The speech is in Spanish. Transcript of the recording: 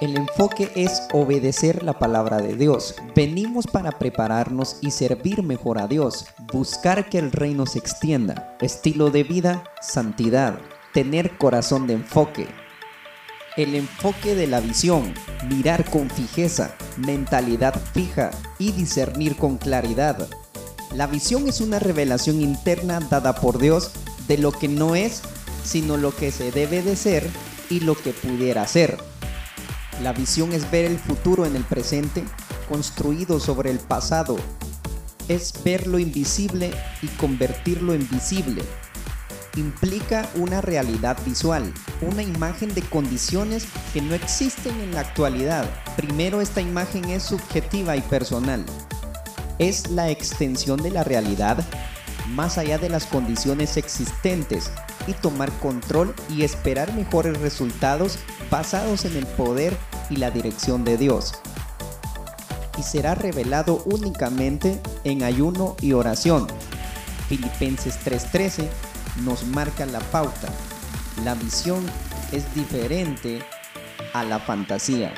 El enfoque es obedecer la palabra de Dios. Venimos para prepararnos y servir mejor a Dios, buscar que el reino se extienda, estilo de vida, santidad, tener corazón de enfoque. El enfoque de la visión, mirar con fijeza, mentalidad fija y discernir con claridad. La visión es una revelación interna dada por Dios de lo que no es, sino lo que se debe de ser y lo que pudiera ser. La visión es ver el futuro en el presente construido sobre el pasado. Es ver lo invisible y convertirlo en visible. Implica una realidad visual, una imagen de condiciones que no existen en la actualidad. Primero esta imagen es subjetiva y personal. Es la extensión de la realidad más allá de las condiciones existentes y tomar control y esperar mejores resultados basados en el poder y la dirección de Dios. Y será revelado únicamente en ayuno y oración. Filipenses 3:13 nos marca la pauta. La visión es diferente a la fantasía.